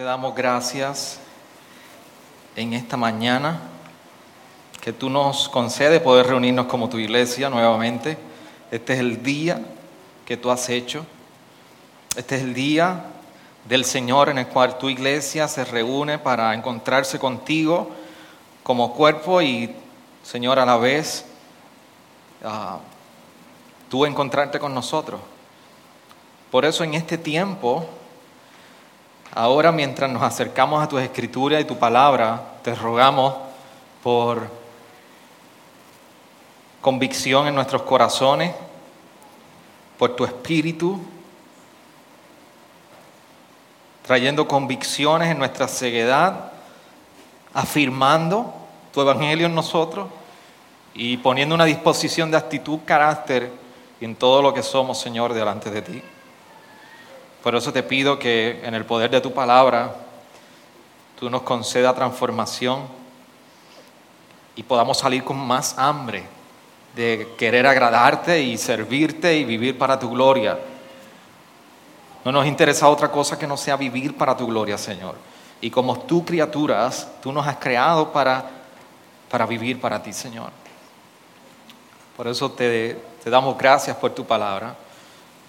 Te damos gracias en esta mañana que tú nos concedes poder reunirnos como tu iglesia nuevamente. Este es el día que tú has hecho. Este es el día del Señor en el cual tu iglesia se reúne para encontrarse contigo como cuerpo y, Señor, a la vez ah, tú encontrarte con nosotros. Por eso en este tiempo, ahora mientras nos acercamos a tu escritura y tu palabra, te rogamos por convicción en nuestros corazones, por tu espíritu, trayendo convicciones en nuestra ceguedad, afirmando tu evangelio en nosotros y poniendo una disposición de actitud, carácter en todo lo que somos, Señor, delante de ti. Por eso te pido que en el poder de tu palabra tú nos conceda transformación y podamos salir con más hambre de querer agradarte y servirte y vivir para tu gloria. No nos interesa otra cosa que no sea vivir para tu gloria, Señor. Y como tú criaturas, tú nos has creado para, para vivir para ti, Señor. Por eso te, te damos gracias por tu palabra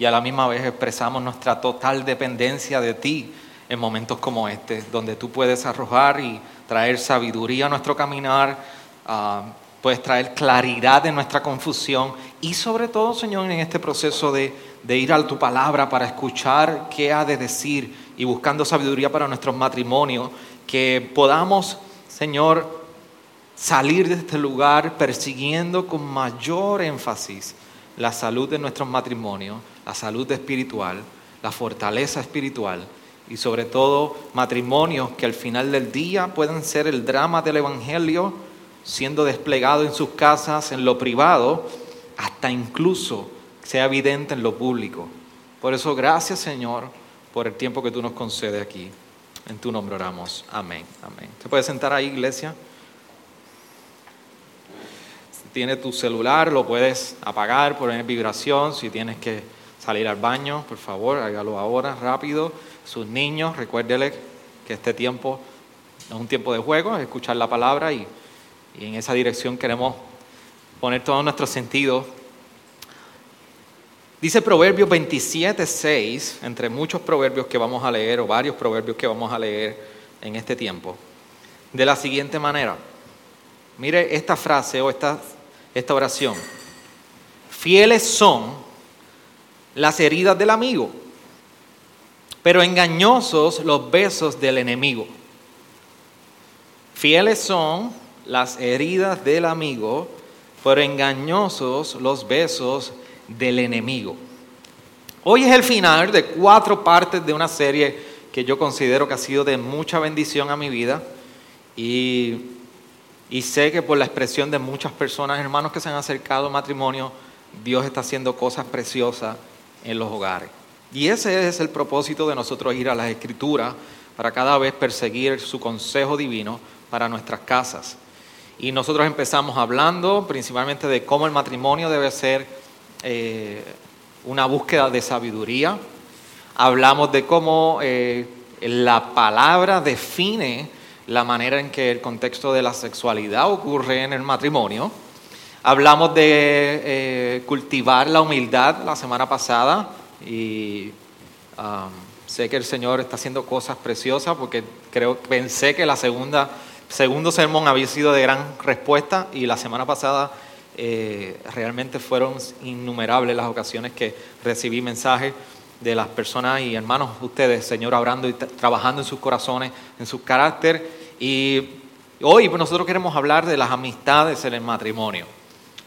y a la misma vez expresamos nuestra total dependencia de ti en momentos como este, donde tú puedes arrojar y traer sabiduría a nuestro caminar, uh, puedes traer claridad en nuestra confusión y sobre todo, Señor, en este proceso de, de ir a tu palabra para escuchar qué ha de decir y buscando sabiduría para nuestros matrimonios, que podamos, Señor, salir de este lugar persiguiendo con mayor énfasis la salud de nuestros matrimonios, la salud espiritual, la fortaleza espiritual y sobre todo matrimonios que al final del día puedan ser el drama del Evangelio siendo desplegado en sus casas, en lo privado, hasta incluso sea evidente en lo público. Por eso gracias Señor por el tiempo que tú nos concedes aquí. En tu nombre oramos. Amén. Amén. ¿Se puede sentar ahí, iglesia? Si tienes tu celular, lo puedes apagar, poner vibración. Si tienes que salir al baño, por favor, hágalo ahora, rápido. Sus niños, recuérdeles que este tiempo es un tiempo de juego, es escuchar la palabra y, y en esa dirección queremos poner todos nuestros sentidos. Dice Proverbios 27, 6, entre muchos proverbios que vamos a leer, o varios proverbios que vamos a leer en este tiempo, de la siguiente manera. Mire esta frase o esta, esta oración. Fieles son las heridas del amigo, pero engañosos los besos del enemigo. Fieles son las heridas del amigo, pero engañosos los besos del enemigo. Hoy es el final de cuatro partes de una serie que yo considero que ha sido de mucha bendición a mi vida y, sé que por la expresión de muchas personas, hermanos que se han acercado al matrimonio, Dios está haciendo cosas preciosas en los hogares. Y ese es el propósito de nosotros ir a las escrituras para cada vez perseguir su consejo divino para nuestras casas. Y nosotros empezamos hablando principalmente de cómo el matrimonio debe ser eh, una búsqueda de sabiduría. Hablamos de cómo eh, la palabra define la manera en que el contexto de la sexualidad ocurre en el matrimonio. Hablamos de eh, cultivar la humildad la semana pasada y um, sé que el Señor está haciendo cosas preciosas porque creo pensé que la segunda segundo sermón había sido de gran respuesta y la semana pasada eh, realmente fueron innumerables las ocasiones que recibí mensajes de las personas y hermanos ustedes, Señor, obrando y trabajando en sus corazones, en su carácter. Y hoy nosotros queremos hablar de las amistades en el matrimonio.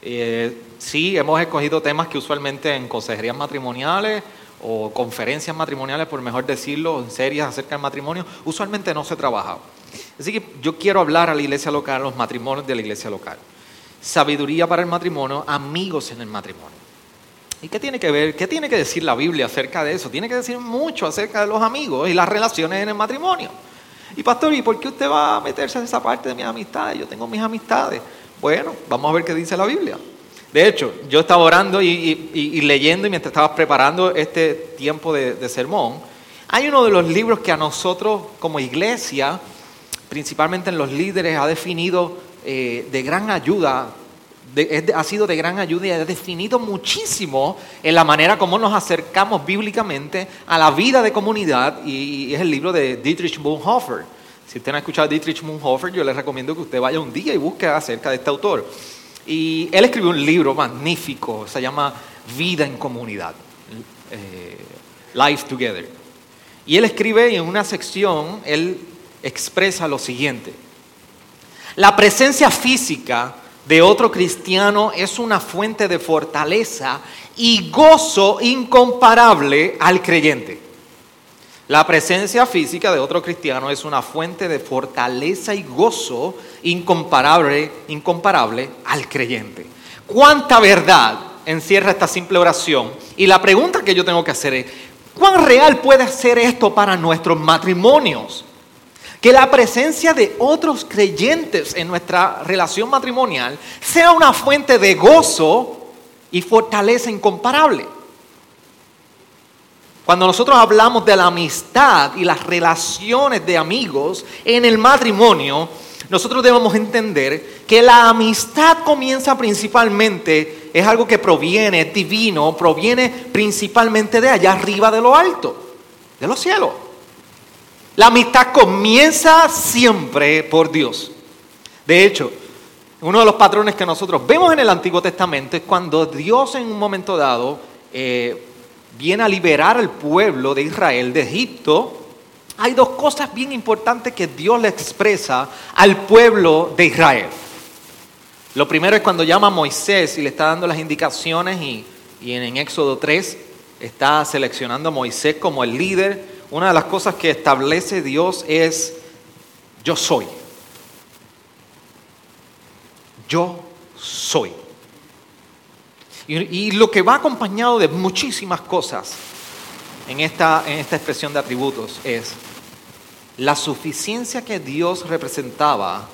Eh, sí, hemos escogido temas que usualmente en consejerías matrimoniales o conferencias matrimoniales, por mejor decirlo, en series acerca del matrimonio, usualmente no se trabaja. Así que yo quiero hablar a la iglesia local, a los matrimonios de la iglesia local. Sabiduría para el matrimonio, amigos en el matrimonio. ¿Y qué tiene que ver, qué tiene que decir la Biblia acerca de eso? Tiene que decir mucho acerca de los amigos y las relaciones en el matrimonio. Y pastor, ¿y por qué usted va a meterse en esa parte de mis amistades? Yo tengo mis amistades. Bueno, vamos a ver qué dice la Biblia. De hecho, yo estaba orando y, leyendo y mientras estaba preparando este tiempo de, sermón, hay uno de los libros que a nosotros como iglesia, principalmente en los líderes, ha definido eh, de gran ayuda, ha sido de gran ayuda y ha definido muchísimo en la manera como nos acercamos bíblicamente a la vida de comunidad y, es el libro de Dietrich Bonhoeffer. Si usted no ha escuchado a Dietrich Bonhoeffer, yo le recomiendo que usted vaya un día y busque acerca de este autor. Y él escribió un libro magnífico, se llama Vida en Comunidad, eh, Life Together. Y él escribe en una sección, él expresa lo siguiente. La presencia física de otro cristiano es una fuente de fortaleza y gozo incomparable al creyente. La presencia física de otro cristiano es una fuente de fortaleza y gozo incomparable, incomparable al creyente. ¿Cuánta verdad encierra esta simple oración? Y la pregunta que yo tengo que hacer es, ¿cuán real puede ser esto para nuestros matrimonios? Que la presencia de otros creyentes en nuestra relación matrimonial sea una fuente de gozo y fortaleza incomparable. Cuando nosotros hablamos de la amistad y las relaciones de amigos en el matrimonio, nosotros debemos entender que la amistad comienza principalmente, es algo que proviene, es divino, proviene principalmente de allá arriba de lo alto, de los cielos. La amistad comienza siempre por Dios. De hecho, uno de los patrones que nosotros vemos en el Antiguo Testamento es cuando Dios en un momento dado eh, viene a liberar al pueblo de Israel de Egipto, hay dos cosas bien importantes que Dios le expresa al pueblo de Israel. Lo primero es cuando llama a Moisés y le está dando las indicaciones y, en, Éxodo 3 está seleccionando a Moisés como el líder. Una de las cosas que establece Dios es, yo soy. Yo soy. Y, lo que va acompañado de muchísimas cosas en esta, en esta expresión de atributos es la suficiencia que Dios representaba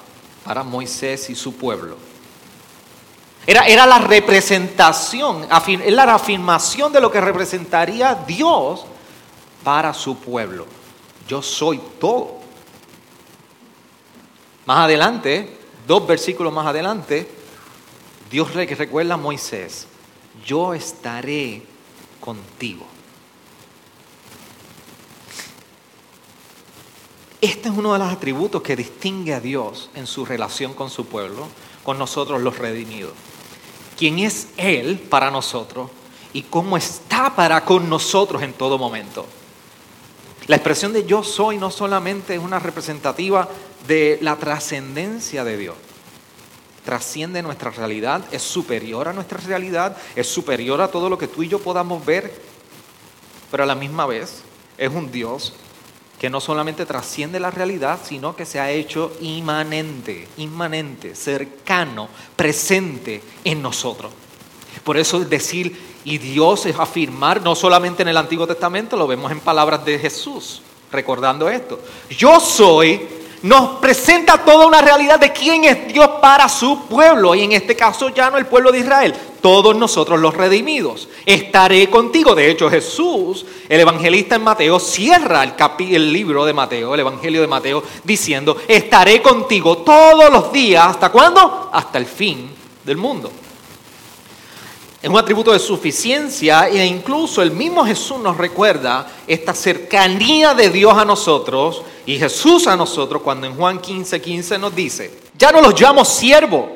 para Moisés y su pueblo. Era, era la representación, era la afirmación de lo que representaría Dios para su pueblo. Yo soy todo. Más adelante, dos versículos más adelante, Dios recuerda a Moisés, yo estaré contigo. Este es uno de los atributos que distingue a Dios en su relación con su pueblo, con nosotros los redimidos. ¿Quién es Él para nosotros y cómo está para con nosotros en todo momento? La expresión de yo soy no solamente es una representativa de la trascendencia de Dios, trasciende nuestra realidad, es superior a nuestra realidad, es superior a todo lo que tú y yo podamos ver, pero a la misma vez es un Dios que no solamente trasciende la realidad, sino que se ha hecho inmanente, inmanente, cercano, presente en nosotros. Por eso es decir, y Dios es afirmar, no solamente en el Antiguo Testamento, lo vemos en palabras de Jesús, recordando esto. Yo soy nos presenta toda una realidad de quién es Dios para su pueblo, y en este caso ya no el pueblo de Israel, todos nosotros los redimidos. Estaré contigo. De hecho, Jesús, el evangelista en Mateo, cierra el, libro de Mateo, el Evangelio de Mateo, diciendo, estaré contigo todos los días. ¿Hasta cuándo? Hasta el fin del mundo. Es un atributo de suficiencia e incluso el mismo Jesús nos recuerda esta cercanía de Dios a nosotros y Jesús a nosotros cuando en Juan 15, 15 nos dice, ya no los llamo siervo,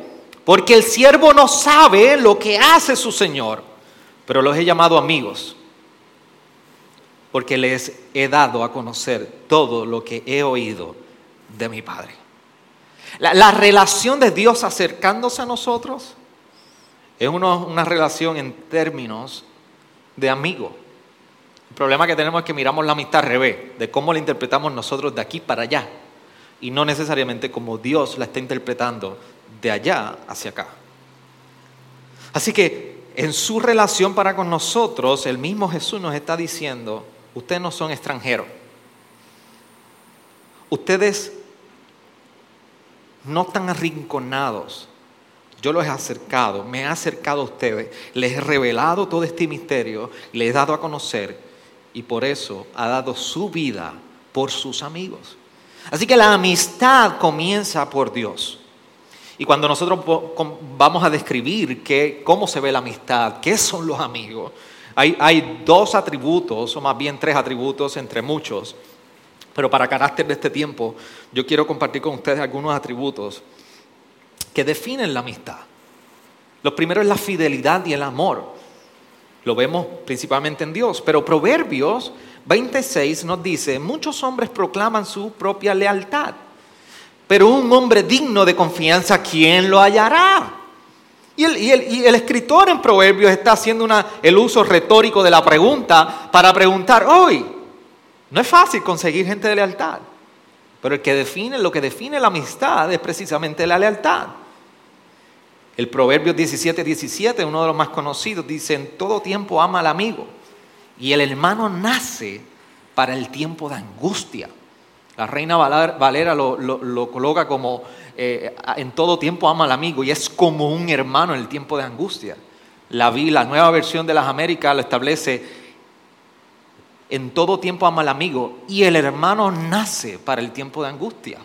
porque el siervo no sabe lo que hace su Señor, pero los he llamado amigos, porque les he dado a conocer todo lo que he oído de mi Padre. La, la relación de Dios acercándose a nosotros es una relación en términos de amigo. El problema que tenemos es que miramos la amistad al revés, de cómo la interpretamos nosotros de aquí para allá, y no necesariamente como Dios la está interpretando de allá hacia acá. Así que en su relación para con nosotros, el mismo Jesús nos está diciendo, ustedes no son extranjeros. Ustedes no están arrinconados. Yo los he acercado, me he acercado a ustedes, les he revelado todo este misterio, les he dado a conocer y por eso ha dado su vida por sus amigos. Así que la amistad comienza por Dios. Y cuando nosotros vamos a describir cómo se ve la amistad, qué son los amigos, hay dos atributos, o más bien tres atributos entre muchos, pero para carácter de este tiempo, yo quiero compartir con ustedes algunos atributos que definen la amistad. Lo primero es la fidelidad y el amor. Lo vemos principalmente en Dios, pero Proverbios 26 nos dice, muchos hombres proclaman su propia lealtad, pero un hombre digno de confianza, ¿quién lo hallará? Y el, escritor en Proverbios está haciendo el uso retórico de la pregunta para preguntar, hoy, no es fácil conseguir gente de lealtad, pero el que define, lo que define la amistad es precisamente la lealtad. El Proverbio 17, 17, uno de los más conocidos, dice, en todo tiempo ama al amigo y el hermano nace para el tiempo de angustia. La reina Valera lo, coloca como eh, en todo tiempo ama al amigo y es como un hermano en el tiempo de angustia. La, la nueva versión de las Américas lo establece en todo tiempo ama al amigo y el hermano nace para el tiempo de angustia.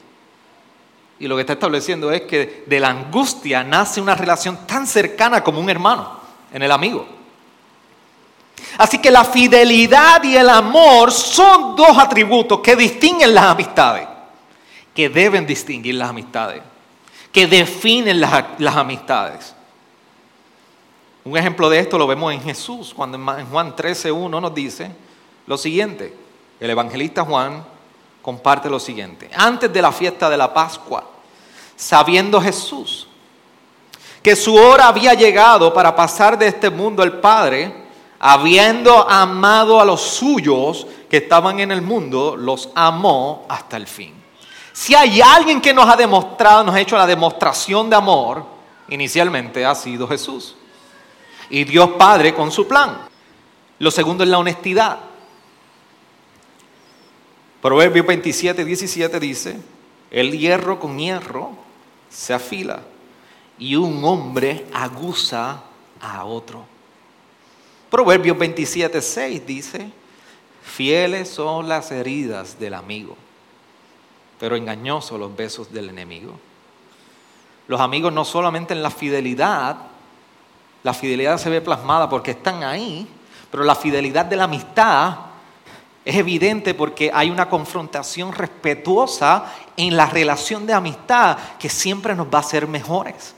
Y lo que está estableciendo es que de la angustia nace una relación tan cercana como un hermano en el amigo. Así que la fidelidad y el amor son dos atributos que distinguen las amistades, que deben distinguir las amistades, que definen las, las amistades. Un ejemplo de esto lo vemos en Jesús, cuando en Juan 13.1 nos dice lo siguiente, el evangelista Juan comparte lo siguiente. Antes de la fiesta de la Pascua, sabiendo Jesús que su hora había llegado para pasar de este mundo al Padre, habiendo amado a los suyos que estaban en el mundo, los amó hasta el fin. Si hay alguien que nos ha demostrado, nos ha hecho la demostración de amor, inicialmente ha sido Jesús. Y Dios Padre con su plan. Lo segundo es la honestidad. Proverbios 27, 17 dice, el hierro con hierro se afila y un hombre aguza a otro. Proverbios 27, 6 dice, fieles son las heridas del amigo, pero engañosos los besos del enemigo. Los amigos no solamente en la fidelidad, la fidelidad se ve plasmada porque están ahí, pero la fidelidad de la amistad es evidente porque hay una confrontación respetuosa en la relación de amistad que siempre nos va a hacer mejores.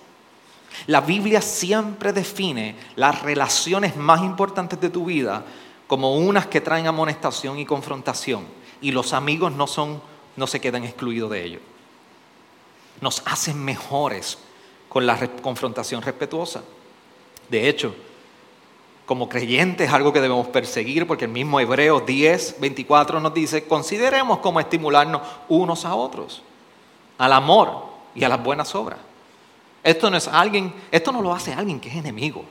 La Biblia siempre define las relaciones más importantes de tu vida como unas que traen amonestación y confrontación y los amigos no son no se quedan excluidos de ello. Nos hacen mejores con la confrontación respetuosa. De hecho, como creyentes es algo que debemos perseguir porque el mismo Hebreos 10, 24 nos dice, consideremos cómo estimularnos unos a otros, al amor y a las buenas obras. Esto no es alguien, esto no lo hace alguien que es enemigo.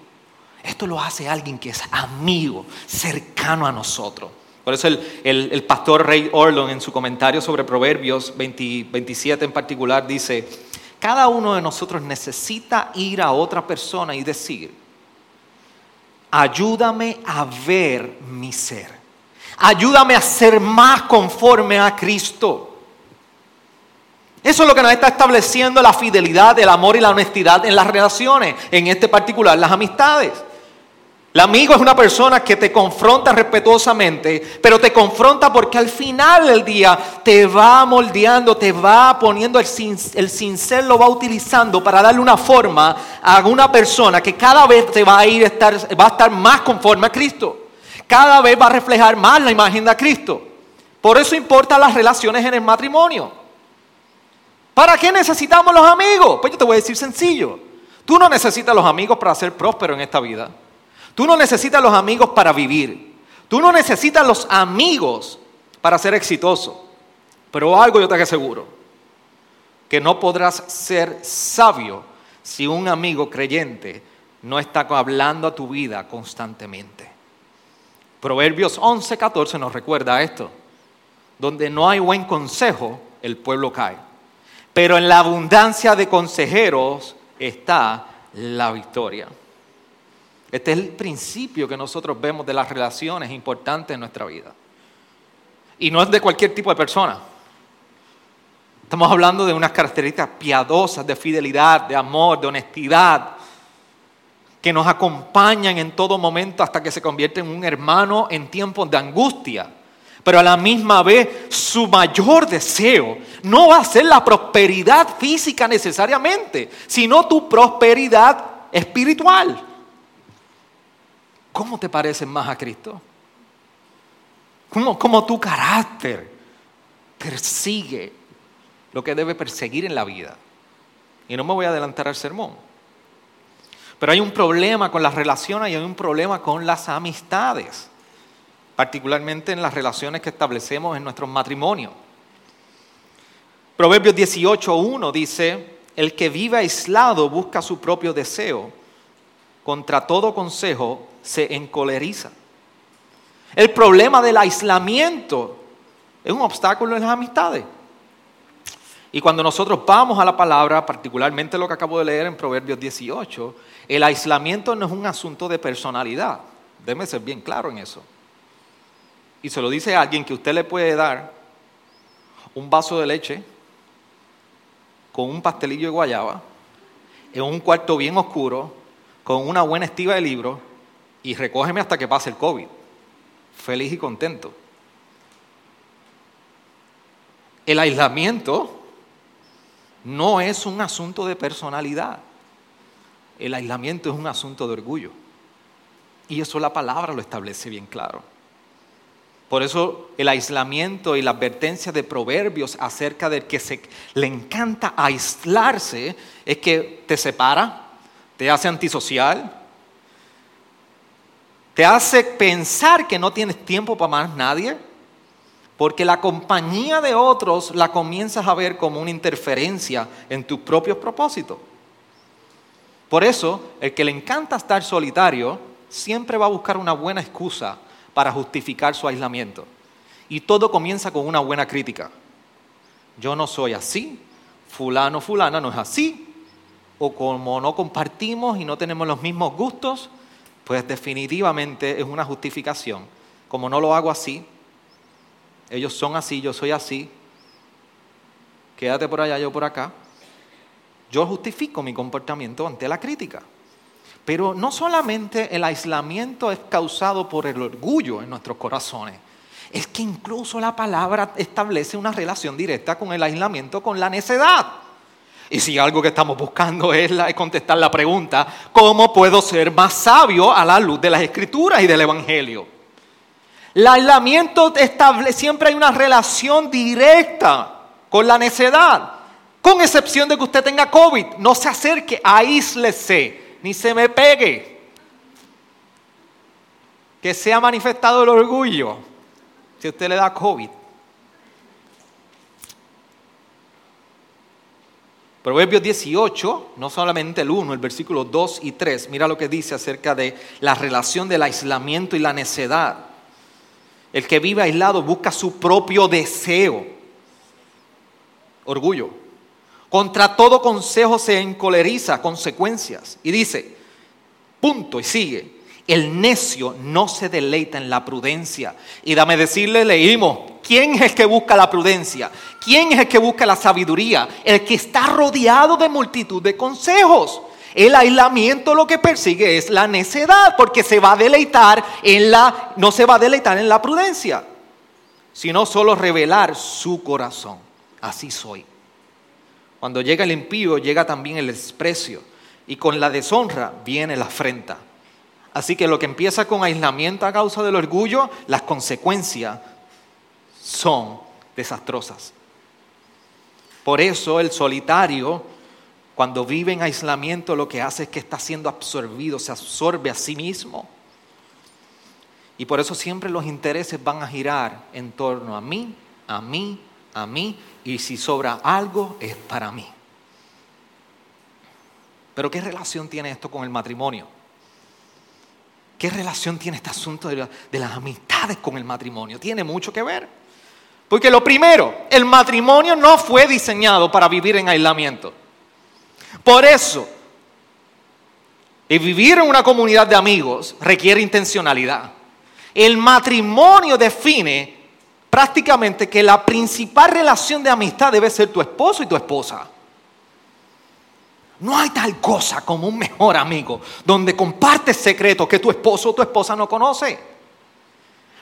Esto lo hace alguien que es amigo, cercano a nosotros. Por eso el, pastor Ray Orlon en su comentario sobre Proverbios 27 en particular dice, cada uno de nosotros necesita ir a otra persona y decir, ayúdame a ver mi ser. Ayúdame a ser más conforme a Cristo. Eso es lo que nos está estableciendo la fidelidad, el amor y la honestidad en las relaciones, en este particular las amistades. El amigo es una persona que te confronta respetuosamente, pero te confronta porque al final del día te va moldeando, te va poniendo el, el cincel, lo va utilizando para darle una forma a una persona que cada vez te va a ir estar, va a estar más conforme a Cristo. Cada vez va a reflejar más la imagen de Cristo. Por eso importan las relaciones en el matrimonio. ¿Para qué necesitamos los amigos? Pues yo te voy a decir sencillo. Tú no necesitas los amigos para ser próspero en esta vida. Tú no necesitas los amigos para vivir. Tú no necesitas los amigos para ser exitoso, pero algo yo te aseguro, que no podrás ser sabio si un amigo creyente no está hablando a tu vida constantemente. Proverbios 11, 14 nos recuerda esto. Donde no hay buen consejo, el pueblo cae. Pero en la abundancia de consejeros está la victoria. Este es el principio que nosotros vemos de las relaciones importantes en nuestra vida. Y no es de cualquier tipo de persona. Estamos hablando de unas características piadosas, de fidelidad, de amor, de honestidad, que nos acompañan en todo momento hasta que se convierte en un hermano en tiempos de angustia. Pero a la misma vez su mayor deseo no va a ser la prosperidad física necesariamente, sino tu prosperidad espiritual. ¿Cómo te pareces más a Cristo? ¿Cómo, tu carácter persigue lo que debe perseguir en la vida? Y no me voy a adelantar al sermón. Pero hay un problema con las relaciones y hay un problema con las amistades, particularmente en las relaciones que establecemos en nuestros matrimonios. Proverbios 18.1 dice, el que vive aislado busca su propio deseo, contra todo consejo se encoleriza. El problema del aislamiento es un obstáculo en las amistades. Y cuando nosotros vamos a la palabra, particularmente lo que acabo de leer en Proverbios 18, el aislamiento no es un asunto de personalidad. Déjeme ser bien claro en eso. Y se lo dice a alguien que usted le puede dar un vaso de leche con un pastelillo de guayaba en un cuarto bien oscuro con una buena estiva de libros y recógeme hasta que pase el COVID. Feliz y contento. El aislamiento no es un asunto de personalidad. El aislamiento es un asunto de orgullo. Y eso la palabra lo establece bien claro. Por eso el aislamiento y la advertencia de proverbios acerca del que se, le encanta aislarse es que te separa, te hace antisocial, te hace pensar que no tienes tiempo para más nadie, porque la compañía de otros la comienzas a ver como una interferencia en tus propios propósitos. Por eso, el que le encanta estar solitario siempre va a buscar una buena excusa para justificar su aislamiento. Y todo comienza con una buena crítica. Yo no soy así, fulano, fulana no es así, o como no compartimos y no tenemos los mismos gustos, pues definitivamente es una justificación. Como no lo hago así, ellos son así, yo soy así, quédate por allá, yo por acá. Yo justifico mi comportamiento ante la crítica. Pero no solamente el aislamiento es causado por el orgullo en nuestros corazones, es que incluso la palabra establece una relación directa con el aislamiento, con la necedad. Y si algo que estamos buscando es, es, contestar la pregunta, ¿cómo puedo ser más sabio a la luz de las escrituras y del Evangelio? El aislamiento siempre hay una relación directa con la necedad. Con excepción de que usted tenga COVID, no se acerque, aíslese, ni se me pegue. Que sea manifestado el orgullo si usted le da COVID. Proverbios 18, no solamente el 1, el versículo 2 y 3, mira lo que dice acerca de la relación del aislamiento y la necedad. El que vive aislado busca su propio deseo. Orgullo. Contra todo consejo se encoleriza, consecuencias. Y dice, punto, y sigue. El necio no se deleita en la prudencia. Y dame decirle, leímos, ¿quién es el que busca la prudencia? ¿Quién es el que busca la sabiduría? El que está rodeado de multitud de consejos. El aislamiento lo que persigue es la necedad, porque se va a deleitar en la, no se va a deleitar en la prudencia, sino solo revelar su corazón. Así soy. Cuando llega el impío, llega también el desprecio, y con la deshonra viene la afrenta. Así que lo que empieza con aislamiento a causa del orgullo, las consecuencias son desastrosas. Por eso el solitario cuando vive en aislamiento lo que hace es que está siendo absorbido, se absorbe a sí mismo. Y por eso siempre los intereses van a girar en torno a mí, a mí, a mí, y si sobra algo es para mí. Pero ¿qué relación tiene esto con el matrimonio? ¿Qué relación tiene este asunto de, las amistades con el matrimonio? Tiene mucho que ver. Porque lo primero, el matrimonio no fue diseñado para vivir en aislamiento. Por eso, el vivir en una comunidad de amigos requiere intencionalidad. El matrimonio define prácticamente que la principal relación de amistad debe ser tu esposo y tu esposa. No hay tal cosa como un mejor amigo donde compartes secretos que tu esposo o tu esposa no conoce.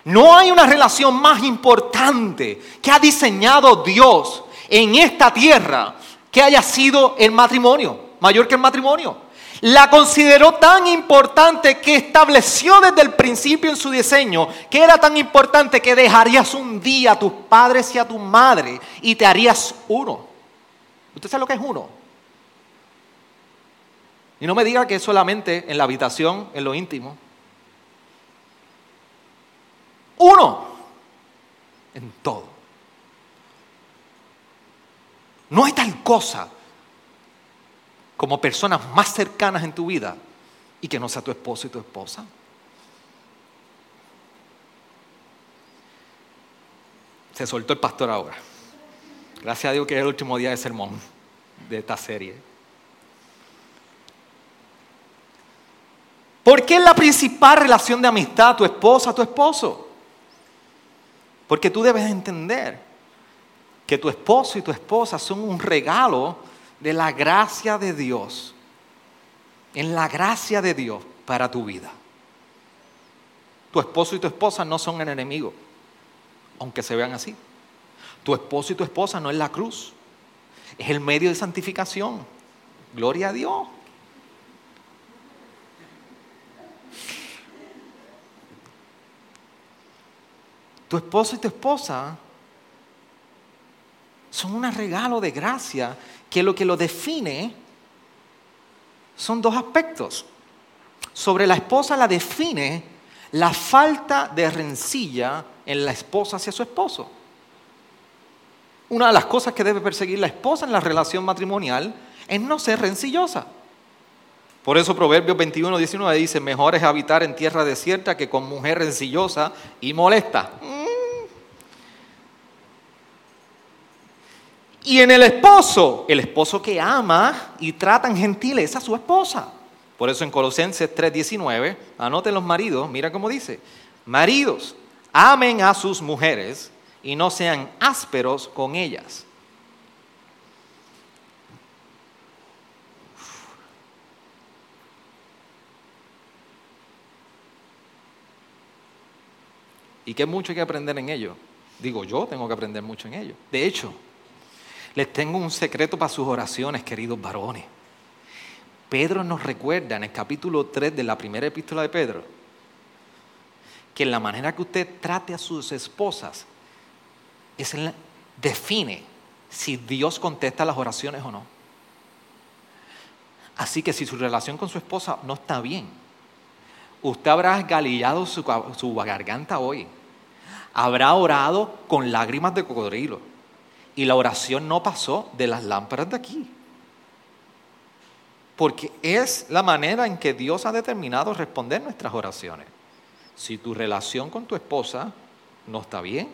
No hay una relación más importante que ha diseñado Dios en esta tierra que haya sido el matrimonio, mayor que el matrimonio. La consideró tan importante que estableció desde el principio en su diseño que era tan importante que dejarías un día a tus padres y a tu madre y te harías uno. ¿Usted sabe lo que es uno? Y no me diga que es solamente en la habitación, en lo íntimo. Uno, en todo. No hay tal cosa como personas más cercanas en tu vida y que no sea tu esposo y tu esposa. Se soltó el pastor ahora. Gracias a Dios que es el último día de sermón de esta serie. ¿Por qué es la principal relación de amistad tu esposa, tu esposo? Porque tú debes entender que tu esposo y tu esposa son un regalo de la gracia de Dios. En la gracia de Dios para tu vida. Tu esposo y tu esposa no son el enemigo, aunque se vean así. Tu esposo y tu esposa no es la cruz, es el medio de santificación. Gloria a Dios. Tu esposo y tu esposa son un regalo de gracia que lo que lo define son dos aspectos. Sobre la esposa la define la falta de rencilla en la esposa hacia su esposo. Una de las cosas que debe perseguir la esposa en la relación matrimonial es no ser rencillosa. Por eso Proverbios 21, 19 dice, mejor es habitar en tierra desierta que con mujer rencillosa y molesta. Y en el esposo, el esposo que ama y trata en gentileza a su esposa. Por eso en Colosenses 3:19, anoten los maridos, mira cómo dice, maridos, amen a sus mujeres y no sean ásperos con ellas. Y que mucho hay que aprender en ello. Digo, yo tengo que aprender mucho en ello. De hecho, les tengo un secreto para sus oraciones, queridos varones. Pedro nos recuerda en el capítulo 3 de la primera epístola de Pedro que la manera que usted trate a sus esposas es define si Dios contesta las oraciones o no. Así que si su relación con su esposa no está bien, usted habrá galillado su, su garganta hoy, habrá orado con lágrimas de cocodrilo, y la oración no pasó de las lámparas de aquí. Porque es la manera en que Dios ha determinado responder nuestras oraciones. Si tu relación con tu esposa no está bien,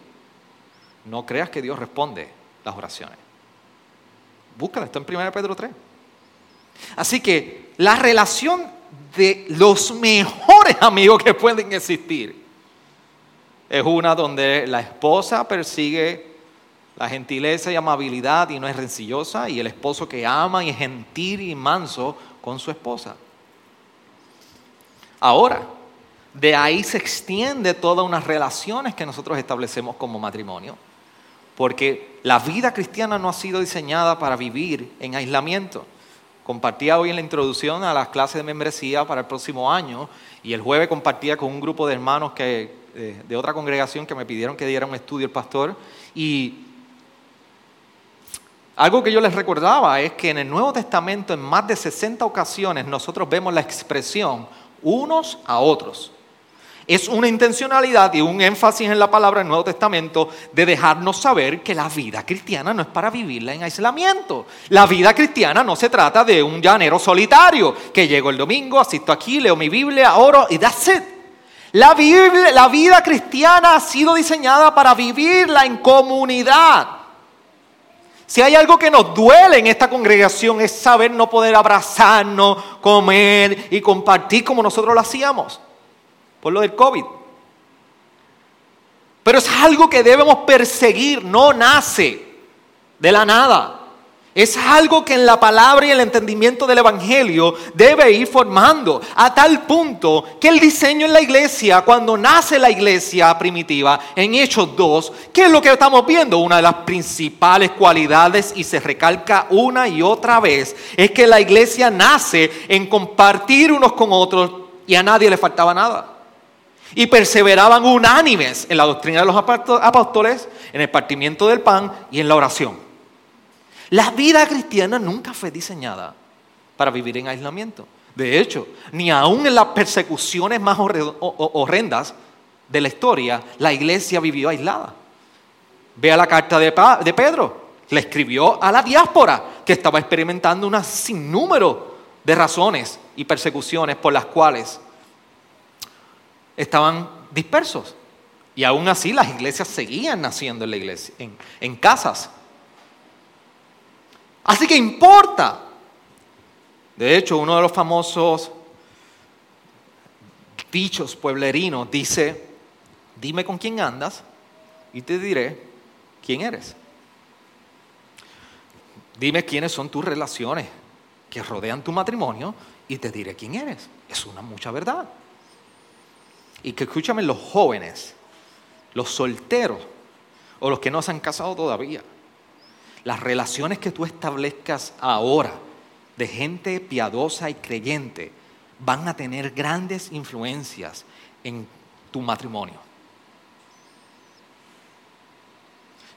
no creas que Dios responde las oraciones. Búscala, está en 1 Pedro 3. Así que la relación de los mejores amigos que pueden existir es una donde la esposa persigue la gentileza y amabilidad y no es rencillosa, y el esposo que ama y es gentil y manso con su esposa. Ahora, de ahí se extiende todas unas relaciones que nosotros establecemos como matrimonio, porque la vida cristiana no ha sido diseñada para vivir en aislamiento. Compartía hoy en la introducción a las clases de membresía para el próximo año y el jueves compartía con un grupo de hermanos que, eh, de otra congregación que me pidieron que diera un estudio el pastor y algo que yo les recordaba es que en el Nuevo Testamento en más de 60 ocasiones nosotros vemos la expresión unos a otros. Es una intencionalidad y un énfasis en la palabra del Nuevo Testamento de dejarnos saber que la vida cristiana no es para vivirla en aislamiento. La vida cristiana no se trata de un llanero solitario que llego el domingo, asisto aquí, leo mi Biblia, oro y that's it. La, la vida cristiana ha sido diseñada para vivirla en comunidad. Si hay algo que nos duele en esta congregación es saber no poder abrazarnos, comer y compartir como nosotros lo hacíamos por lo del COVID. Pero es algo que debemos perseguir, no nace de la nada. Es algo que en la palabra y el entendimiento del Evangelio debe ir formando a tal punto que el diseño en la iglesia, cuando nace la iglesia primitiva, en Hechos 2, ¿qué es lo que estamos viendo? Una de las principales cualidades y se recalca una y otra vez, es que la iglesia nace en compartir unos con otros y a nadie le faltaba nada y perseveraban unánimes en la doctrina de los apóstoles, en el partimiento del pan y en la oración. La vida cristiana nunca fue diseñada para vivir en aislamiento. De hecho, ni aún en las persecuciones más horrendas de la historia, la iglesia vivió aislada. Vea la carta de Pedro, le escribió a la diáspora que estaba experimentando un sinnúmero de razones y persecuciones por las cuales estaban dispersos. Y aún así las iglesias seguían naciendo en la iglesia, en, casas. Así que importa. De hecho, uno de los famosos dichos pueblerinos dice, dime con quién andas y te diré quién eres. Dime quiénes son tus relaciones que rodean tu matrimonio y te diré quién eres. Es una mucha verdad. Y que escúchame los jóvenes, los solteros o los que no se han casado todavía. Las relaciones que tú establezcas ahora de gente piadosa y creyente van a tener grandes influencias en tu matrimonio.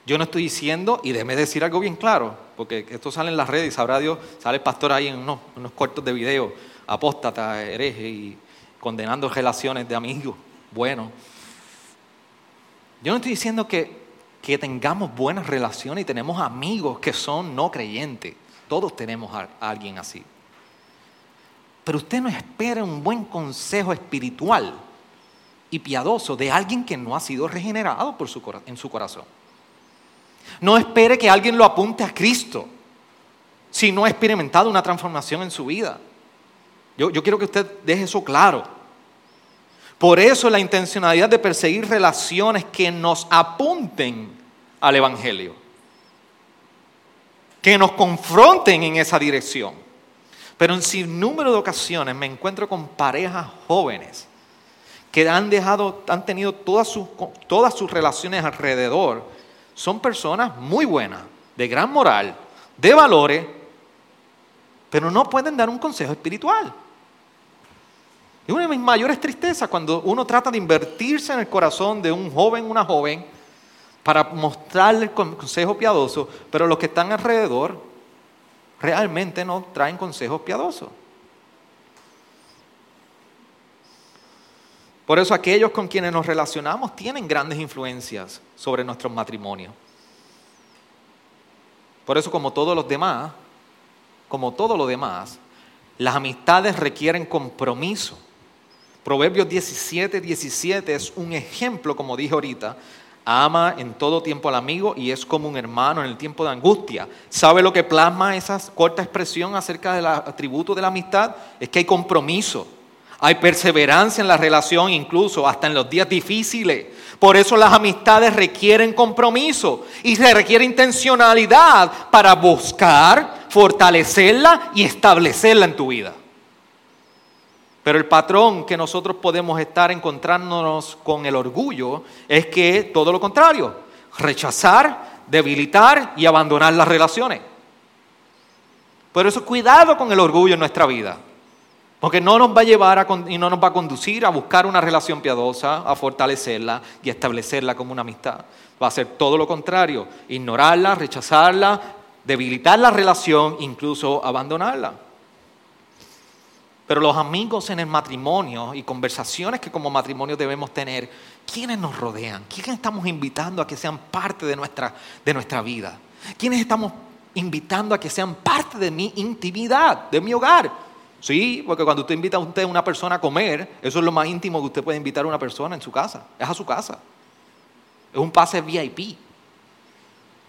Yo no estoy diciendo, y déjeme decir algo bien claro, porque esto sale en las redes y sabrá Dios, sale el pastor ahí en unos, unos cortos de video, apóstata, hereje y condenando relaciones de amigos. Bueno, yo no estoy diciendo que, que tengamos buenas relaciones y tenemos amigos que son no creyentes. Todos tenemos a, alguien así. Pero usted no espera un buen consejo espiritual y piadoso de alguien que no ha sido regenerado por su, en su corazón. No espere que alguien lo apunte a Cristo si no ha experimentado una transformación en su vida. Yo, yo quiero que usted deje eso claro. Por eso la intencionalidad de perseguir relaciones que nos apunten al Evangelio, que nos confronten en esa dirección. Pero en sin número de ocasiones me encuentro con parejas jóvenes que han dejado, han tenido todas sus, todas sus relaciones alrededor. Son personas muy buenas, de gran moral, de valores, pero no pueden dar un consejo espiritual. Y una de mis mayores tristezas cuando uno trata de invertirse en el corazón de un joven, una joven, para mostrarle el consejo piadoso, pero los que están alrededor realmente no traen consejos piadosos. Por eso aquellos con quienes nos relacionamos tienen grandes influencias sobre nuestros matrimonios. Por eso como todos los demás, como todo lo demás, las amistades requieren compromiso Proverbios 17, 17 es un ejemplo, como dije ahorita. Ama en todo tiempo al amigo y es como un hermano en el tiempo de angustia. ¿Sabe lo que plasma esa corta expresión acerca del atributo de la amistad? Es que hay compromiso, hay perseverancia en la relación, incluso hasta en los días difíciles. Por eso las amistades requieren compromiso y se requiere intencionalidad para buscar, fortalecerla y establecerla en tu vida. Pero el patrón que nosotros podemos estar encontrándonos con el orgullo es que todo lo contrario, rechazar, debilitar y abandonar las relaciones. Por eso cuidado con el orgullo en nuestra vida, porque no nos va a llevar y no nos va a conducir a buscar una relación piadosa, a fortalecerla y a establecerla como una amistad. Va a ser todo lo contrario, ignorarla, rechazarla, debilitar la relación, incluso abandonarla. Pero los amigos en el matrimonio y conversaciones que como matrimonio debemos tener, ¿quiénes nos rodean? ¿Quiénes estamos invitando a que sean parte de nuestra, de nuestra vida? ¿Quiénes estamos invitando a que sean parte de mi intimidad, de mi hogar? Sí, porque cuando usted invita a usted una persona a comer, eso es lo más íntimo que usted puede invitar a una persona en su casa, es a su casa. Es un pase VIP.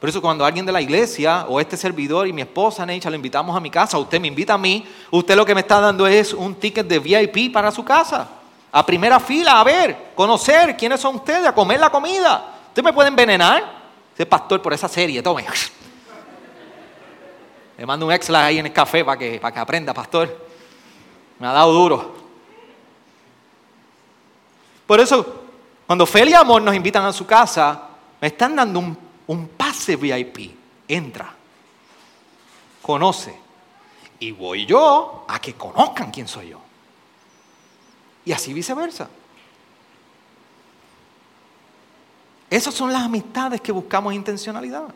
Por eso cuando alguien de la iglesia o este servidor y mi esposa Neisha le invitamos a mi casa, usted me invita a mí, usted lo que me está dando es un ticket de VIP para su casa. A primera fila, a ver, conocer quiénes son ustedes, a comer la comida. ¿Usted me puede envenenar? Ese pastor por esa serie, tome. Le mando un extra ahí en el café para que, para que aprenda, pastor. Me ha dado duro. Por eso, cuando Feli y Amor nos invitan a su casa, me están dando un un pase VIP. Entra, conoce. Y voy yo a que conozcan quién soy yo. Y así viceversa. Esas son las amistades que buscamos intencionalidad.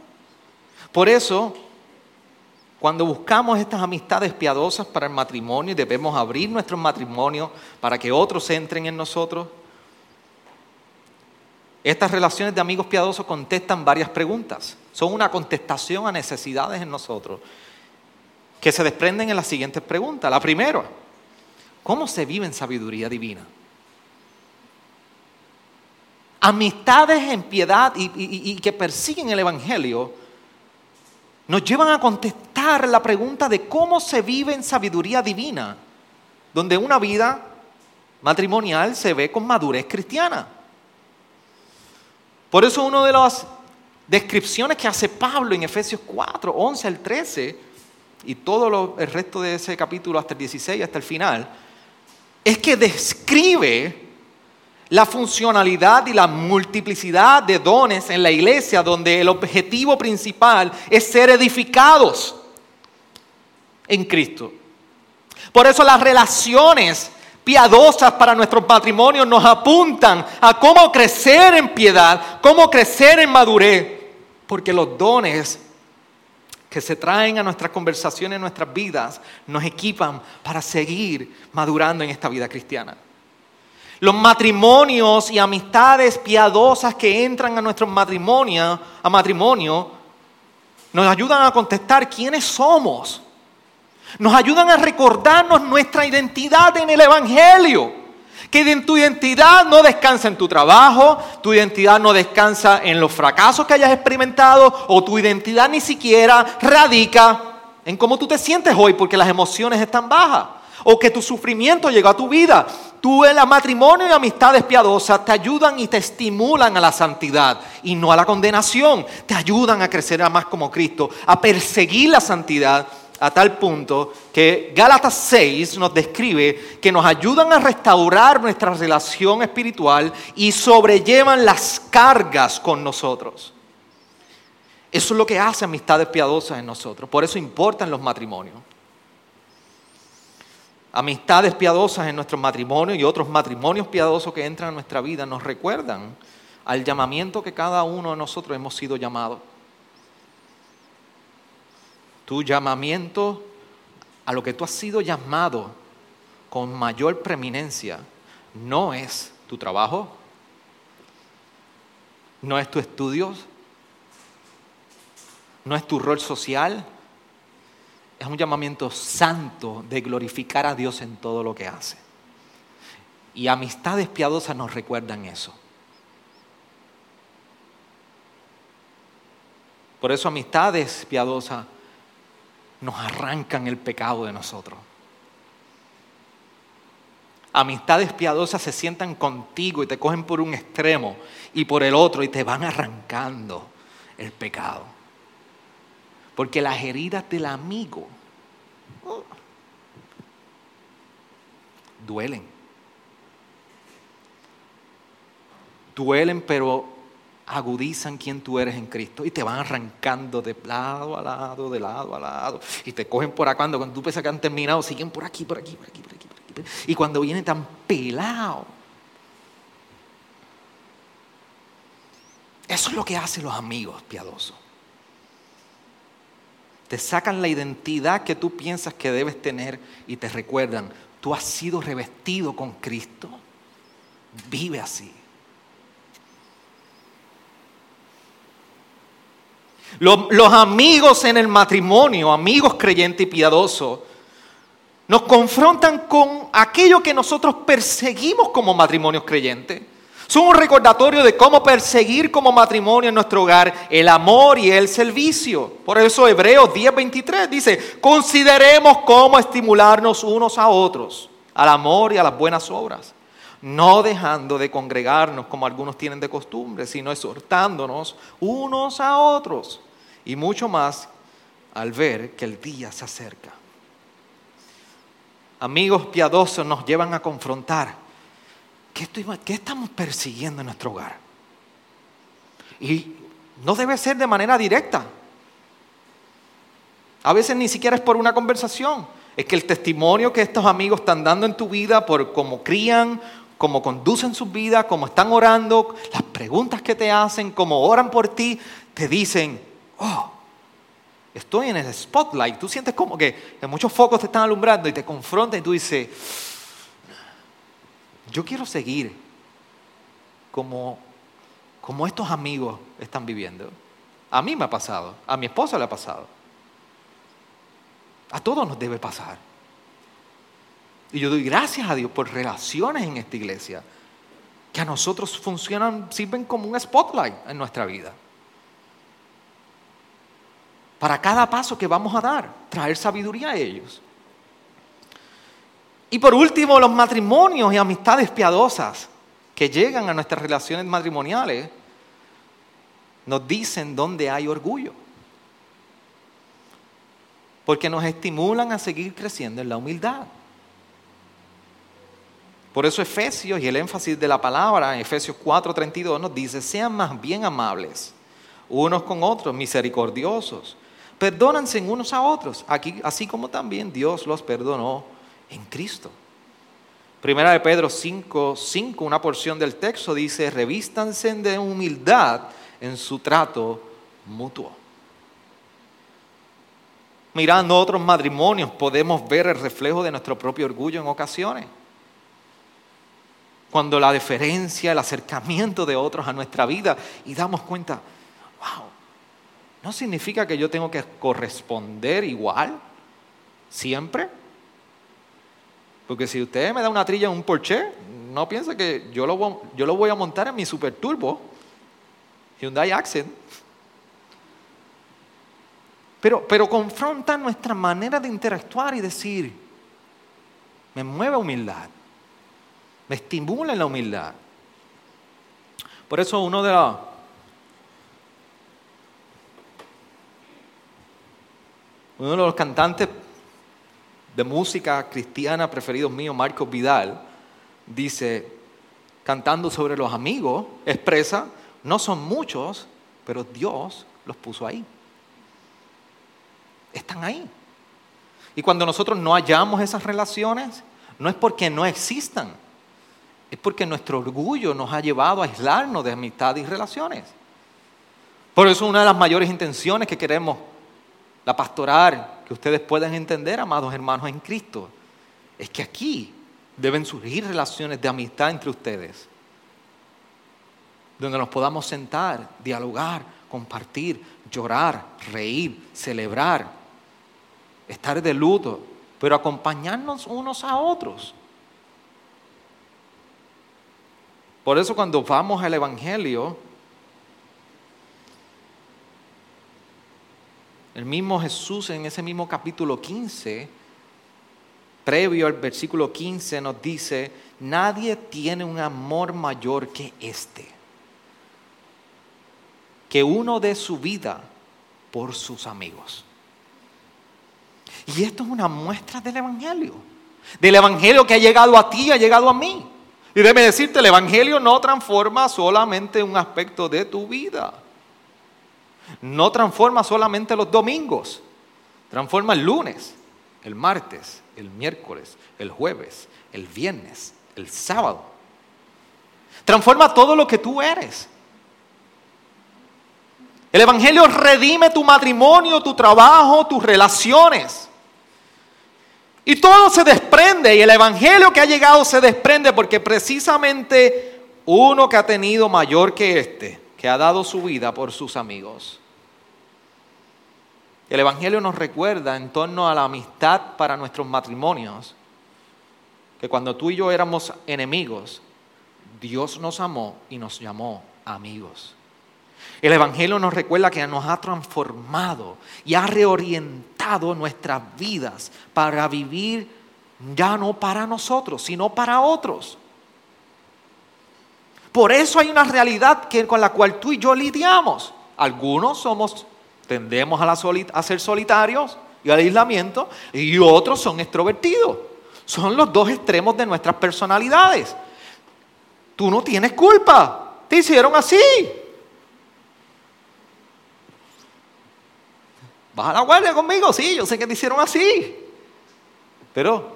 Por eso, cuando buscamos estas amistades piadosas para el matrimonio, debemos abrir nuestros matrimonios para que otros entren en nosotros, estas relaciones de amigos piadosos contestan varias preguntas. Son una contestación a necesidades en nosotros que se desprenden en las siguientes preguntas. La primera, ¿cómo se vive en sabiduría divina? Amistades en piedad y, y que persiguen el Evangelio nos llevan a contestar la pregunta de cómo se vive en sabiduría divina, donde una vida matrimonial se ve con madurez cristiana. Por eso una de las descripciones que hace Pablo en Efesios 4, 11 al 13, y todo el resto de ese capítulo hasta el 16, hasta el final, es que describe la funcionalidad y la multiplicidad de dones en la iglesia, donde el objetivo principal es ser edificados en Cristo. Por eso las relaciones piadosas para nuestros matrimonios nos apuntan a cómo crecer en piedad, cómo crecer en madurez, porque los dones que se traen a nuestras conversaciones, en nuestras vidas, nos equipan para seguir madurando en esta vida cristiana. Los matrimonios y amistades piadosas que entran a nuestro matrimonio, a matrimonio, nos ayudan a contestar quiénes somos nos ayudan a recordarnos nuestra identidad en el Evangelio. Que tu identidad no descansa en tu trabajo, tu identidad no descansa en los fracasos que hayas experimentado o tu identidad ni siquiera radica en cómo tú te sientes hoy porque las emociones están bajas o que tu sufrimiento llegó a tu vida. Tú en la matrimonio y amistades piadosas te ayudan y te estimulan a la santidad y no a la condenación. Te ayudan a crecer más como Cristo, a perseguir la santidad a tal punto que Gálatas 6 nos describe que nos ayudan a restaurar nuestra relación espiritual y sobrellevan las cargas con nosotros. Eso es lo que hace amistades piadosas en nosotros. Por eso importan los matrimonios. Amistades piadosas en nuestros matrimonios y otros matrimonios piadosos que entran en nuestra vida nos recuerdan al llamamiento que cada uno de nosotros hemos sido llamados. Tu llamamiento a lo que tú has sido llamado con mayor preeminencia no es tu trabajo, no es tu estudios, no es tu rol social, es un llamamiento santo de glorificar a Dios en todo lo que hace. Y amistades piadosas nos recuerdan eso. Por eso amistades piadosas nos arrancan el pecado de nosotros. Amistades piadosas se sientan contigo y te cogen por un extremo y por el otro y te van arrancando el pecado. Porque las heridas del amigo uh, duelen. Duelen, pero agudizan quién tú eres en Cristo y te van arrancando de lado a lado, de lado a lado. Y te cogen por acá, cuando, tú piensas que han terminado, siguen por aquí, por aquí, por aquí, por aquí, por aquí. Y cuando vienen tan pelado. Eso es lo que hacen los amigos piadosos. Te sacan la identidad que tú piensas que debes tener y te recuerdan, tú has sido revestido con Cristo. Vive así. Los, amigos en el matrimonio, amigos creyentes y piadosos, nos confrontan con aquello que nosotros perseguimos como matrimonios creyentes. Son un recordatorio de cómo perseguir como matrimonio en nuestro hogar el amor y el servicio. Por eso Hebreos 10:23 dice, consideremos cómo estimularnos unos a otros al amor y a las buenas obras, no dejando de congregarnos como algunos tienen de costumbre, sino exhortándonos unos a otros y mucho más al ver que el día se acerca. Amigos piadosos nos llevan a confrontar ¿qué, estamos persiguiendo en nuestro hogar? Y no debe ser de manera directa. A veces ni siquiera es por una conversación. Es que el testimonio que estos amigos están dando en tu vida por cómo crían, cómo conducen su vida, cómo están orando, las preguntas que te hacen, cómo oran por ti, te dicen, oh, estoy en el spotlight. Tú sientes como que muchos focos te están alumbrando y te confrontan y tú dices, yo quiero seguir como, como estos amigos están viviendo. A mí me ha pasado, a mi esposa le ha pasado. A todos nos debe pasar. Y yo doy gracias a Dios por relaciones en esta iglesia que a nosotros funcionan, sirven como un spotlight en nuestra vida. Para cada paso que vamos a dar, traer sabiduría a ellos. Y por último, los matrimonios y amistades piadosas que llegan a nuestras relaciones matrimoniales nos dicen dónde hay orgullo. Porque nos estimulan a seguir creciendo en la humildad. Por eso Efesios y el énfasis de la palabra en Efesios 4:32 nos dice, sean más bien amables unos con otros, misericordiosos, perdónense unos a otros, aquí, así como también Dios los perdonó en Cristo. Primera de Pedro 5, 5, una porción del texto dice, revístanse de humildad en su trato mutuo. Mirando otros matrimonios podemos ver el reflejo de nuestro propio orgullo en ocasiones. Cuando la deferencia, el acercamiento de otros a nuestra vida y damos cuenta, no significa que yo tengo que corresponder igual siempre. Porque si usted me da una trilla en un Porsche, no piense que yo lo, yo lo voy a montar en mi Super Turbo Hyundai Accent. Pero, pero confronta nuestra manera de interactuar y decir, me mueve humildad, me estimula en la humildad. Por eso uno de los... Uno de los cantantes de música cristiana preferidos míos, Marcos Vidal, dice, cantando sobre los amigos, expresa, no son muchos, pero Dios los puso ahí. Están ahí. Y cuando nosotros no hallamos esas relaciones, no es porque no existan, es porque nuestro orgullo nos ha llevado a aislarnos de amistad y relaciones. Por eso una de las mayores intenciones que queremos la pastoral, que ustedes puedan entender, amados hermanos en Cristo, es que aquí deben surgir relaciones de amistad entre ustedes, donde nos podamos sentar, dialogar, compartir, llorar, reír, celebrar, estar de luto, pero acompañarnos unos a otros. Por eso cuando vamos al Evangelio, El mismo Jesús en ese mismo capítulo 15, previo al versículo 15, nos dice, nadie tiene un amor mayor que este, que uno de su vida por sus amigos. Y esto es una muestra del Evangelio, del Evangelio que ha llegado a ti, ha llegado a mí. Y déjeme decirte, el Evangelio no transforma solamente un aspecto de tu vida no transforma solamente los domingos, transforma el lunes, el martes, el miércoles, el jueves, el viernes, el sábado. Transforma todo lo que tú eres. El Evangelio redime tu matrimonio, tu trabajo, tus relaciones. Y todo se desprende y el Evangelio que ha llegado se desprende porque precisamente uno que ha tenido mayor que este, que ha dado su vida por sus amigos. El Evangelio nos recuerda en torno a la amistad para nuestros matrimonios, que cuando tú y yo éramos enemigos, Dios nos amó y nos llamó amigos. El Evangelio nos recuerda que nos ha transformado y ha reorientado nuestras vidas para vivir ya no para nosotros, sino para otros. Por eso hay una realidad que, con la cual tú y yo lidiamos. Algunos somos, tendemos a, a ser solitarios y al aislamiento, y otros son extrovertidos. Son los dos extremos de nuestras personalidades. Tú no tienes culpa, te hicieron así. ¿Vas a la guardia conmigo? Sí, yo sé que te hicieron así. Pero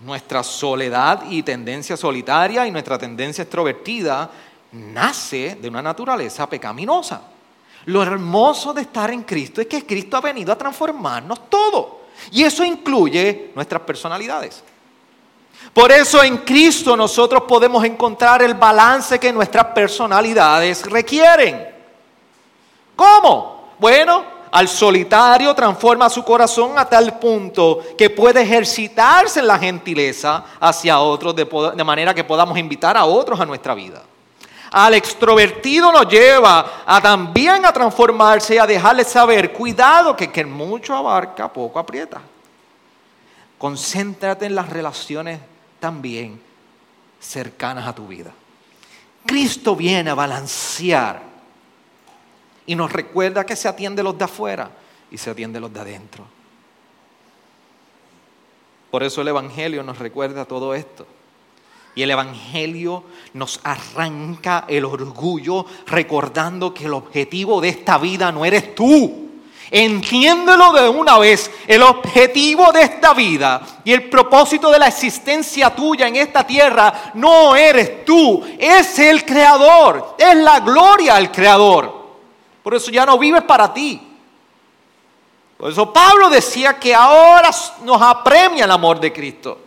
nuestra soledad y tendencia solitaria y nuestra tendencia extrovertida nace de una naturaleza pecaminosa. Lo hermoso de estar en Cristo es que Cristo ha venido a transformarnos todo. Y eso incluye nuestras personalidades. Por eso en Cristo nosotros podemos encontrar el balance que nuestras personalidades requieren. ¿Cómo? Bueno, al solitario transforma su corazón a tal punto que puede ejercitarse en la gentileza hacia otros de, manera que podamos invitar a otros a nuestra vida. Al extrovertido nos lleva a también a transformarse y a dejarle saber, cuidado que, que mucho abarca, poco aprieta. Concéntrate en las relaciones también cercanas a tu vida. Cristo viene a balancear y nos recuerda que se atiende los de afuera y se atiende los de adentro. Por eso el Evangelio nos recuerda todo esto. Y el Evangelio nos arranca el orgullo recordando que el objetivo de esta vida no eres tú. Entiéndelo de una vez. El objetivo de esta vida y el propósito de la existencia tuya en esta tierra no eres tú, es el Creador, es la gloria al Creador. Por eso ya no vives para ti. Por eso Pablo decía que ahora nos apremia el amor de Cristo.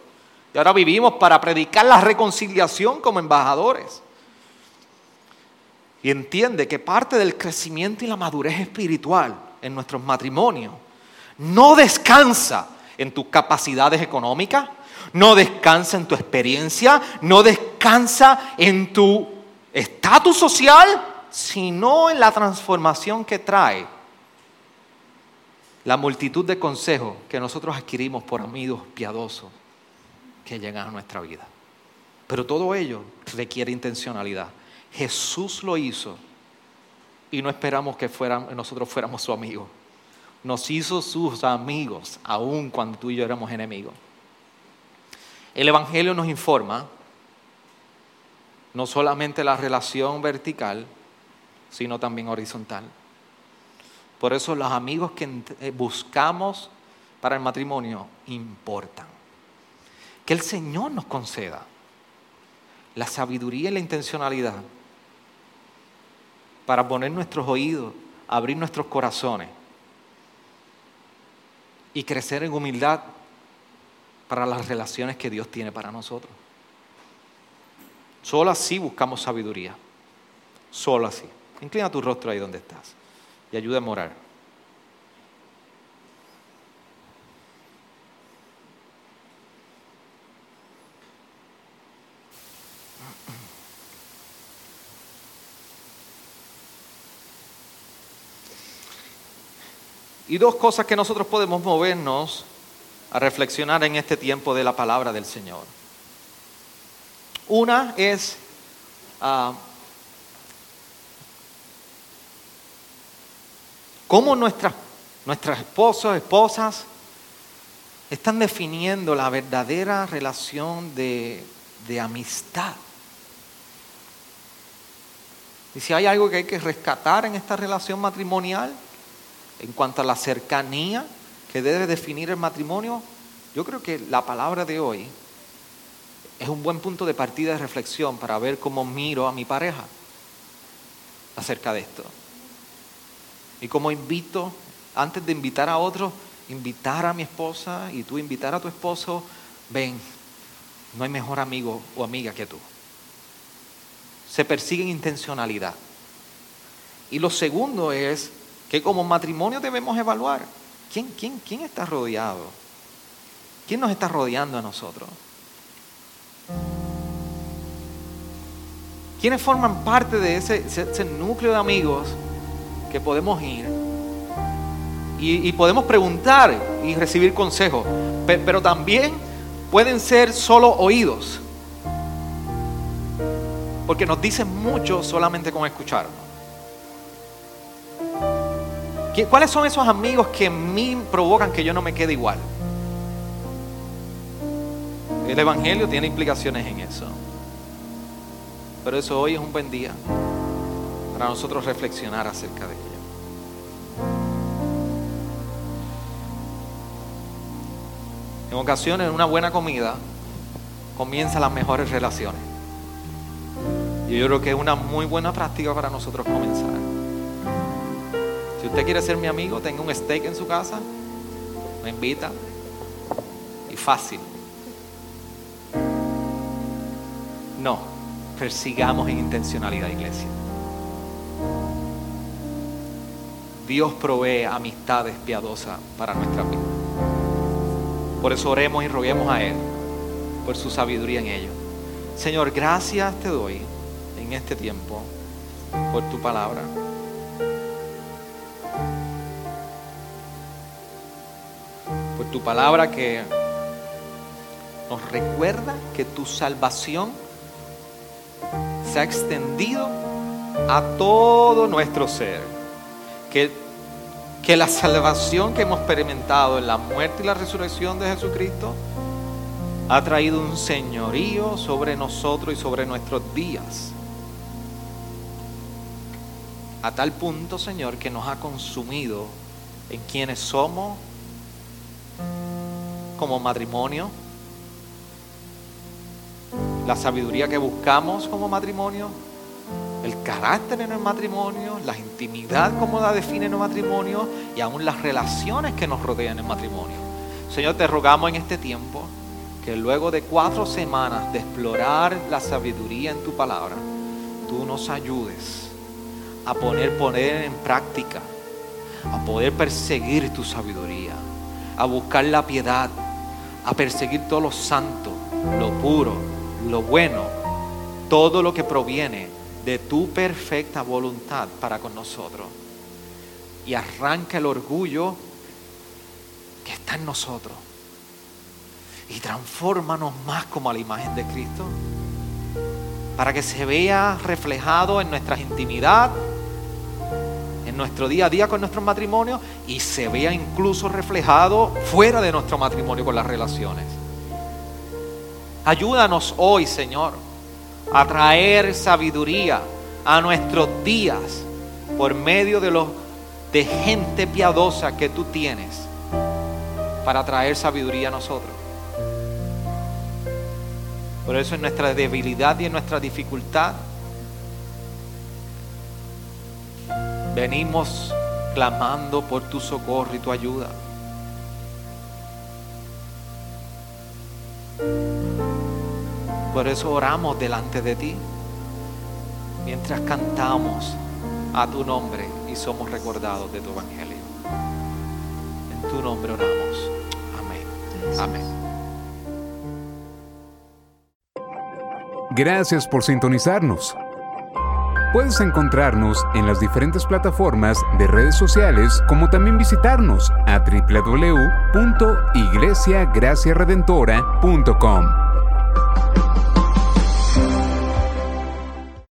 Y ahora vivimos para predicar la reconciliación como embajadores. Y entiende que parte del crecimiento y la madurez espiritual en nuestros matrimonios no descansa en tus capacidades económicas, no descansa en tu experiencia, no descansa en tu estatus social, sino en la transformación que trae la multitud de consejos que nosotros adquirimos por amigos piadosos que llegan a nuestra vida. Pero todo ello requiere intencionalidad. Jesús lo hizo y no esperamos que nosotros fuéramos su amigo. Nos hizo sus amigos, aun cuando tú y yo éramos enemigos. El Evangelio nos informa no solamente la relación vertical, sino también horizontal. Por eso los amigos que eh, buscamos para el matrimonio importan. Que el Señor nos conceda la sabiduría y la intencionalidad para poner nuestros oídos, abrir nuestros corazones y crecer en humildad para las relaciones que Dios tiene para nosotros. Solo así buscamos sabiduría. Solo así. Inclina tu rostro ahí donde estás y ayuda a morar. Y dos cosas que nosotros podemos movernos a reflexionar en este tiempo de la palabra del Señor. Una es ah, cómo nuestras, nuestras esposos, esposas, están definiendo la verdadera relación de, de amistad. Y si hay algo que hay que rescatar en esta relación matrimonial, en cuanto a la cercanía que debe definir el matrimonio, yo creo que la palabra de hoy es un buen punto de partida de reflexión para ver cómo miro a mi pareja acerca de esto. Y como invito, antes de invitar a otros, invitar a mi esposa y tú invitar a tu esposo, ven, no hay mejor amigo o amiga que tú. Se persigue intencionalidad. Y lo segundo es que como matrimonio debemos evaluar quién, quién, quién está rodeado, quién nos está rodeando a nosotros. ¿Quiénes forman parte de ese, ese núcleo de amigos que podemos ir y, podemos preguntar y recibir consejos, pero también pueden ser solo oídos, porque nos dicen mucho solamente con escucharnos. ¿Cuáles son esos amigos que en mí provocan que yo no me quede igual? El Evangelio tiene implicaciones en eso. Pero eso hoy es un buen día para nosotros reflexionar acerca de ello. En ocasiones, una buena comida, comienzan las mejores relaciones. Y yo creo que es una muy buena práctica para nosotros comenzar. Si usted quiere ser mi amigo, tenga un steak en su casa, me invita. Y fácil. No, persigamos en intencionalidad, iglesia. Dios provee amistades piadosas para nuestra vida. Por eso oremos y roguemos a Él por su sabiduría en ello. Señor, gracias te doy en este tiempo por tu palabra. Por tu palabra que nos recuerda que tu salvación se ha extendido a todo nuestro ser. Que que la salvación que hemos experimentado en la muerte y la resurrección de Jesucristo ha traído un señorío sobre nosotros y sobre nuestros días. A tal punto, Señor, que nos ha consumido en quienes somos como matrimonio, la sabiduría que buscamos como matrimonio, el carácter en el matrimonio, la intimidad como la define en el matrimonio y aún las relaciones que nos rodean en matrimonio. Señor, te rogamos en este tiempo que luego de cuatro semanas de explorar la sabiduría en tu palabra, tú nos ayudes a poner, poner en práctica, a poder perseguir tu sabiduría, a buscar la piedad, a perseguir todo lo santo, lo puro, lo bueno, todo lo que proviene de tu perfecta voluntad para con nosotros. Y arranca el orgullo que está en nosotros. Y transfórmanos más como a la imagen de Cristo. Para que se vea reflejado en nuestra intimidad, en nuestro día a día con nuestro matrimonio y se vea incluso reflejado fuera de nuestro matrimonio con las relaciones. Ayúdanos hoy, Señor a traer sabiduría a nuestros días por medio de los de gente piadosa que tú tienes para traer sabiduría a nosotros. Por eso en nuestra debilidad y en nuestra dificultad venimos clamando por tu socorro y tu ayuda. Por eso oramos delante de ti mientras cantamos a tu nombre y somos recordados de tu evangelio. En tu nombre oramos. Amén. Amén. Gracias por sintonizarnos. Puedes encontrarnos en las diferentes plataformas de redes sociales como también visitarnos a www.iglesiagraciaredentora.com.